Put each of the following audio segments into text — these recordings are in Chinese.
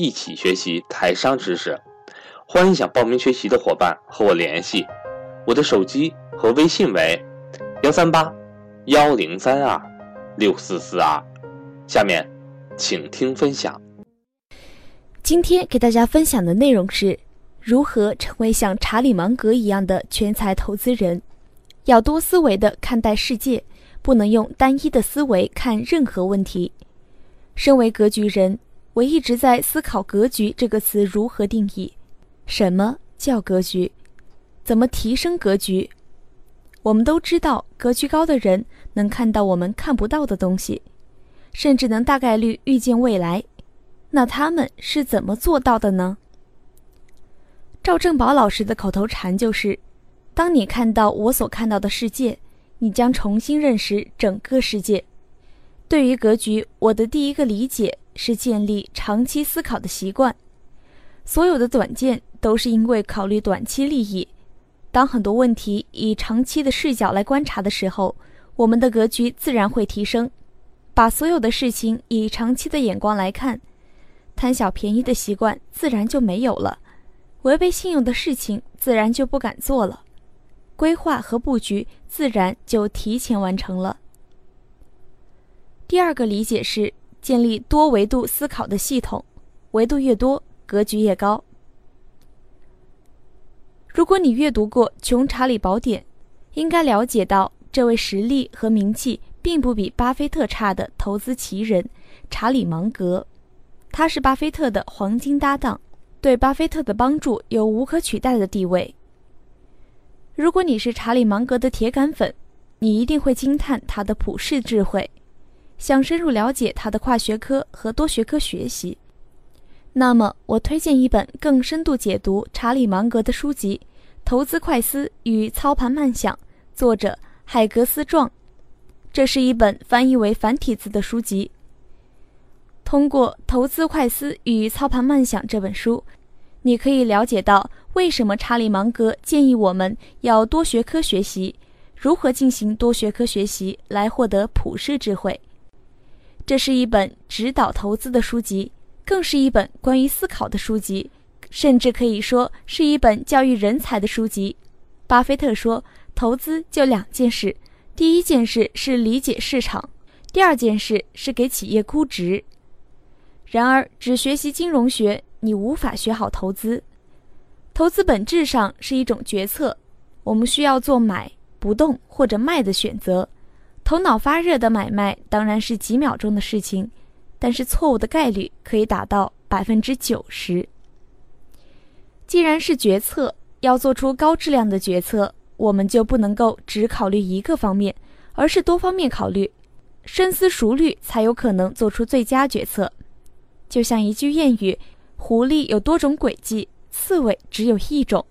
一起学习台商知识，欢迎想报名学习的伙伴和我联系，我的手机和微信为幺三八幺零三二六四四二。下面，请听分享。今天给大家分享的内容是如何成为像查理芒格一样的全才投资人。要多思维的看待世界，不能用单一的思维看任何问题。身为格局人。我一直在思考“格局”这个词如何定义，什么叫格局，怎么提升格局？我们都知道，格局高的人能看到我们看不到的东西，甚至能大概率预见未来。那他们是怎么做到的呢？赵正宝老师的口头禅就是：“当你看到我所看到的世界，你将重新认识整个世界。”对于格局，我的第一个理解。是建立长期思考的习惯。所有的短见都是因为考虑短期利益。当很多问题以长期的视角来观察的时候，我们的格局自然会提升。把所有的事情以长期的眼光来看，贪小便宜的习惯自然就没有了，违背信用的事情自然就不敢做了，规划和布局自然就提前完成了。第二个理解是。建立多维度思考的系统，维度越多，格局越高。如果你阅读过《穷查理宝典》，应该了解到，这位实力和名气并不比巴菲特差的投资奇人查理芒格，他是巴菲特的黄金搭档，对巴菲特的帮助有无可取代的地位。如果你是查理芒格的铁杆粉，你一定会惊叹他的普世智慧。想深入了解他的跨学科和多学科学习，那么我推荐一本更深度解读查理芒格的书籍《投资快思与操盘慢想》，作者海格斯壮。这是一本翻译为繁体字的书籍。通过《投资快思与操盘慢想》这本书，你可以了解到为什么查理芒格建议我们要多学科学习，如何进行多学科学习来获得普世智慧。这是一本指导投资的书籍，更是一本关于思考的书籍，甚至可以说是一本教育人才的书籍。巴菲特说：“投资就两件事，第一件事是理解市场，第二件事是给企业估值。”然而，只学习金融学，你无法学好投资。投资本质上是一种决策，我们需要做买不动或者卖的选择。头脑发热的买卖当然是几秒钟的事情，但是错误的概率可以达到百分之九十。既然是决策，要做出高质量的决策，我们就不能够只考虑一个方面，而是多方面考虑，深思熟虑，才有可能做出最佳决策。就像一句谚语：“狐狸有多种诡计，刺猬只有一种。”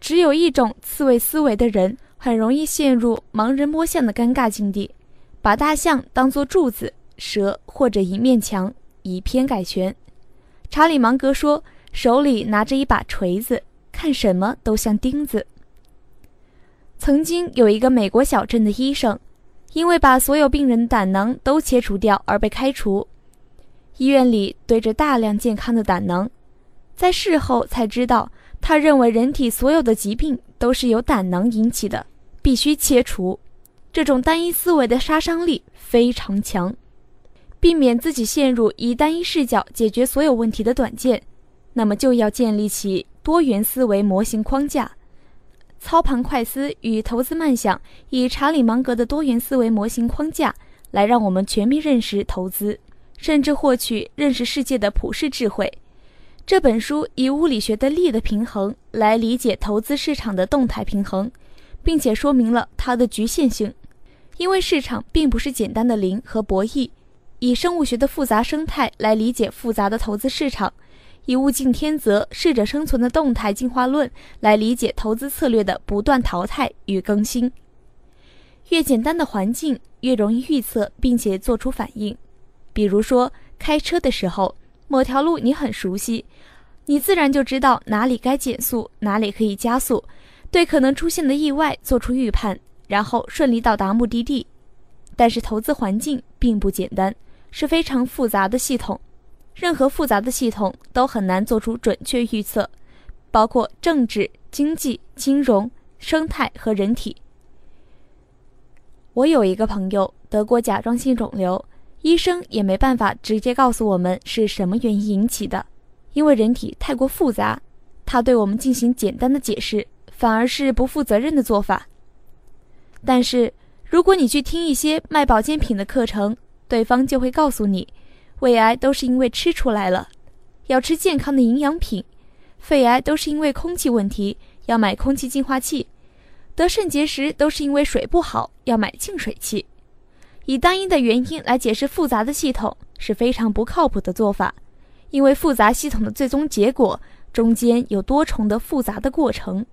只有一种刺猬思维的人。很容易陷入盲人摸象的尴尬境地，把大象当作柱子，蛇或者一面墙，以偏概全。查理芒格说：“手里拿着一把锤子，看什么都像钉子。”曾经有一个美国小镇的医生，因为把所有病人的胆囊都切除掉而被开除。医院里堆着大量健康的胆囊，在事后才知道，他认为人体所有的疾病都是由胆囊引起的。必须切除，这种单一思维的杀伤力非常强。避免自己陷入以单一视角解决所有问题的短见，那么就要建立起多元思维模型框架。操盘快思与投资慢想，以查理芒格的多元思维模型框架来让我们全面认识投资，甚至获取认识世界的普世智慧。这本书以物理学的力的平衡来理解投资市场的动态平衡。并且说明了它的局限性，因为市场并不是简单的零和博弈。以生物学的复杂生态来理解复杂的投资市场，以物竞天择、适者生存的动态进化论来理解投资策略的不断淘汰与更新。越简单的环境，越容易预测并且做出反应。比如说，开车的时候，某条路你很熟悉，你自然就知道哪里该减速，哪里可以加速，对可能出现的意外做出预判，然后顺利到达目的地。但是，投资环境并不简单，是非常复杂的系统。任何复杂的系统都很难做出准确预测，包括政治、经济、金融、生态和人体。我有一个朋友得过甲状腺肿瘤，医生也没办法直接告诉我们是什么原因引起的，因为人体太过复杂，他对我们进行简单的解释反而是不负责任的做法。但是如果你去听一些卖保健品的课程，对方就会告诉你。胃癌都是因为吃出来了，要吃健康的营养品；肺癌都是因为空气问题，要买空气净化器；得肾结石都是因为水不好，要买净水器。以单一的原因来解释复杂的系统是非常不靠谱的做法，因为复杂系统的最终结果中间有多重的复杂的过程。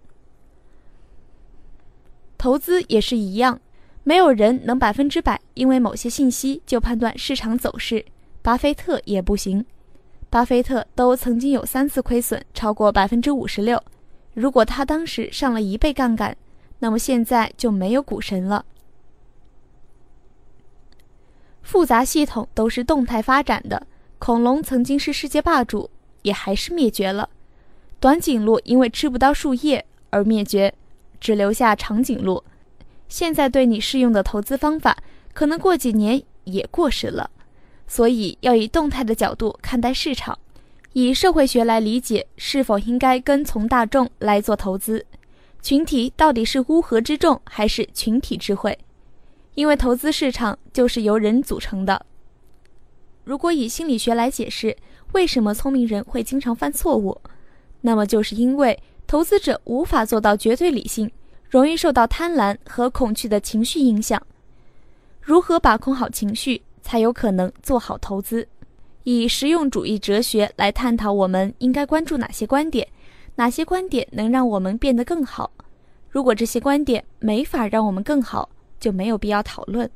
投资也是一样，没有人能百分之百因为某些信息就判断市场走势。巴菲特也不行，巴菲特都曾经有三次亏损超过百分之五十六。如果他当时上了一倍杠杆，那么现在就没有股神了。复杂系统都是动态发展的，恐龙曾经是世界霸主，也还是灭绝了。短颈鹿因为吃不到树叶而灭绝，只留下长颈鹿。现在对你适用的投资方法，可能过几年也过时了。所以要以动态的角度看待市场，以社会学来理解是否应该跟从大众来做投资，群体到底是乌合之众还是群体智慧？因为投资市场就是由人组成的。如果以心理学来解释为什么聪明人会经常犯错误，那么就是因为投资者无法做到绝对理性，容易受到贪婪和恐惧的情绪影响。如何把控好情绪？才有可能做好投资，以实用主义哲学来探讨我们应该关注哪些观点，哪些观点能让我们变得更好。如果这些观点没法让我们更好，就没有必要讨论。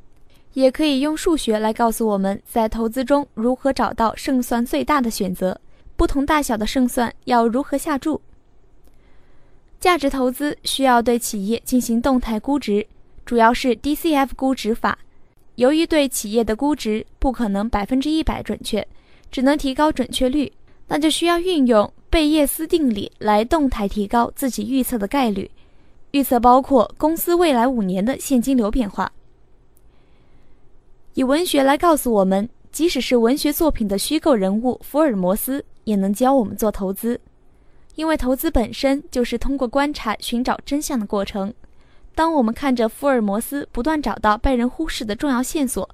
也可以用数学来告诉我们在投资中如何找到胜算最大的选择，不同大小的胜算要如何下注。价值投资需要对企业进行动态估值，主要是 DCF 估值法。由于对企业的估值不可能百分之一百准确，只能提高准确率，那就需要运用贝叶斯定理来动态提高自己预测的概率。预测包括公司未来五年的现金流变化。以文学来告诉我们，即使是文学作品的虚构人物福尔摩斯，也能教我们做投资，因为投资本身就是通过观察寻找真相的过程。当我们看着福尔摩斯不断找到被人忽视的重要线索，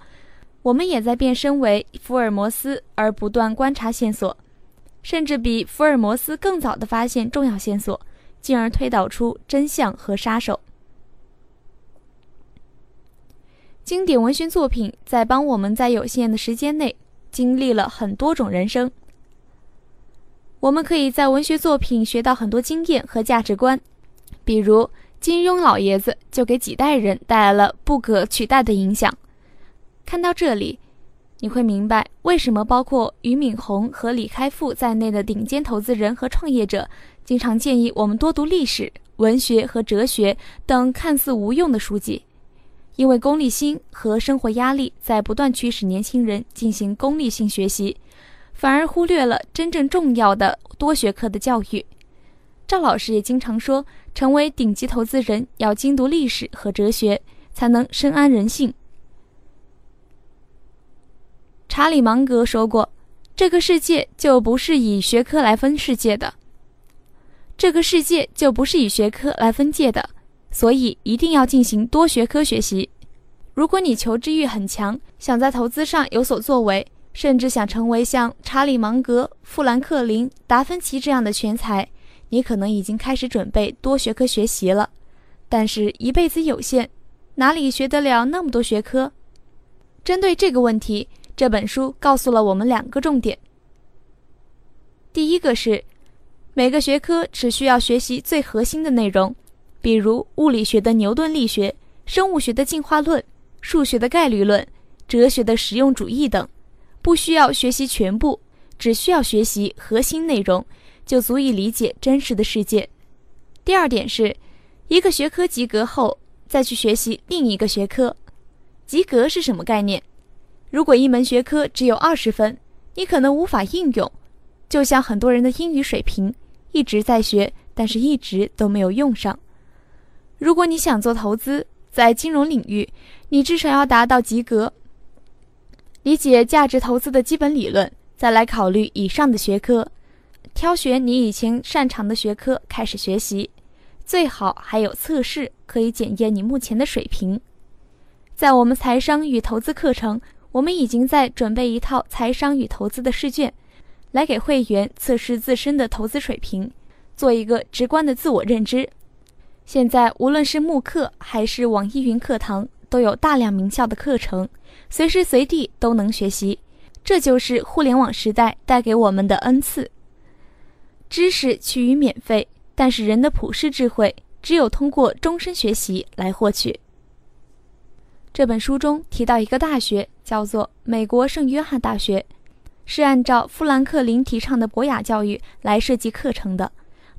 我们也在变身为福尔摩斯而不断观察线索，甚至比福尔摩斯更早的发现重要线索，进而推导出真相和杀手。经典文学作品在帮我们在有限的时间内经历了很多种人生。我们可以在文学作品学到很多经验和价值观，比如。金庸老爷子就给几代人带来了不可取代的影响。看到这里，你会明白为什么包括俞敏洪和李开复在内的顶尖投资人和创业者经常建议我们多读历史、文学和哲学等看似无用的书籍，因为功利心和生活压力在不断驱使年轻人进行功利性学习，反而忽略了真正重要的多学科的教育。赵老师也经常说。成为顶级投资人，要精读历史和哲学，才能深谙人性。查理芒格说过：“这个世界就不是以学科来分世界的，这个世界就不是以学科来分界的，所以一定要进行多学科学习。如果你求知欲很强，想在投资上有所作为，甚至想成为像查理芒格、富兰克林、达芬奇这样的全才。”你可能已经开始准备多学科学习了，但是一辈子有限，哪里学得了那么多学科？针对这个问题，这本书告诉了我们两个重点：第一个是，每个学科只需要学习最核心的内容，比如物理学的牛顿力学、生物学的进化论、数学的概率论、哲学的实用主义等，不需要学习全部，只需要学习核心内容，就足以理解真实的世界。第二点是，一个学科及格后，再去学习另一个学科。及格是什么概念？如果一门学科只有二十分，你可能无法应用。就像很多人的英语水平一直在学，但是一直都没有用上。如果你想做投资，在金融领域，你至少要达到及格，理解价值投资的基本理论，再来考虑以上的学科，挑选你以前擅长的学科开始学习，最好还有测试可以检验你目前的水平。在我们财商与投资课程，我们已经在准备一套财商与投资的试卷。来给会员测试自身的投资水平，做一个直观的自我认知。现在无论是慕课还是网易云课堂，都有大量名校的课程，随时随地都能学习。这就是互联网时代带给我们的恩赐。知识趋于免费，但是人的普世智慧只有通过终身学习来获取。这本书中提到一个大学，叫做美国圣约翰大学。是按照富兰克林提倡的博雅教育来设计课程的，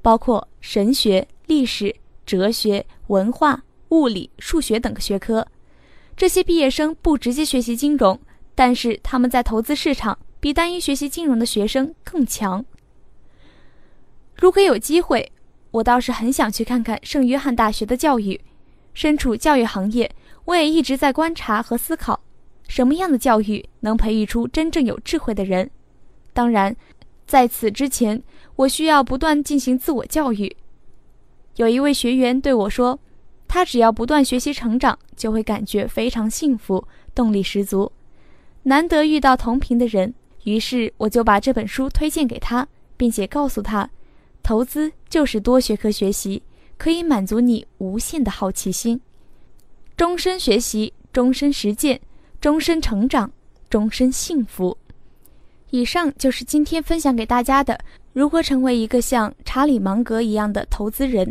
包括神学、历史、哲学、文化、物理、数学等学科。这些毕业生不直接学习金融，但是他们在投资市场比单一学习金融的学生更强。如果有机会，我倒是很想去看看圣约翰大学的教育。身处教育行业，我也一直在观察和思考。什么样的教育能培育出真正有智慧的人？当然，在此之前，我需要不断进行自我教育。有一位学员对我说：“他只要不断学习成长，就会感觉非常幸福，动力十足。难得遇到同频的人，于是我就把这本书推荐给他，并且告诉他，投资就是多学科学习，可以满足你无限的好奇心，终身学习，终身实践。”终身成长，终身幸福。以上就是今天分享给大家的如何成为一个像查理芒格一样的投资人。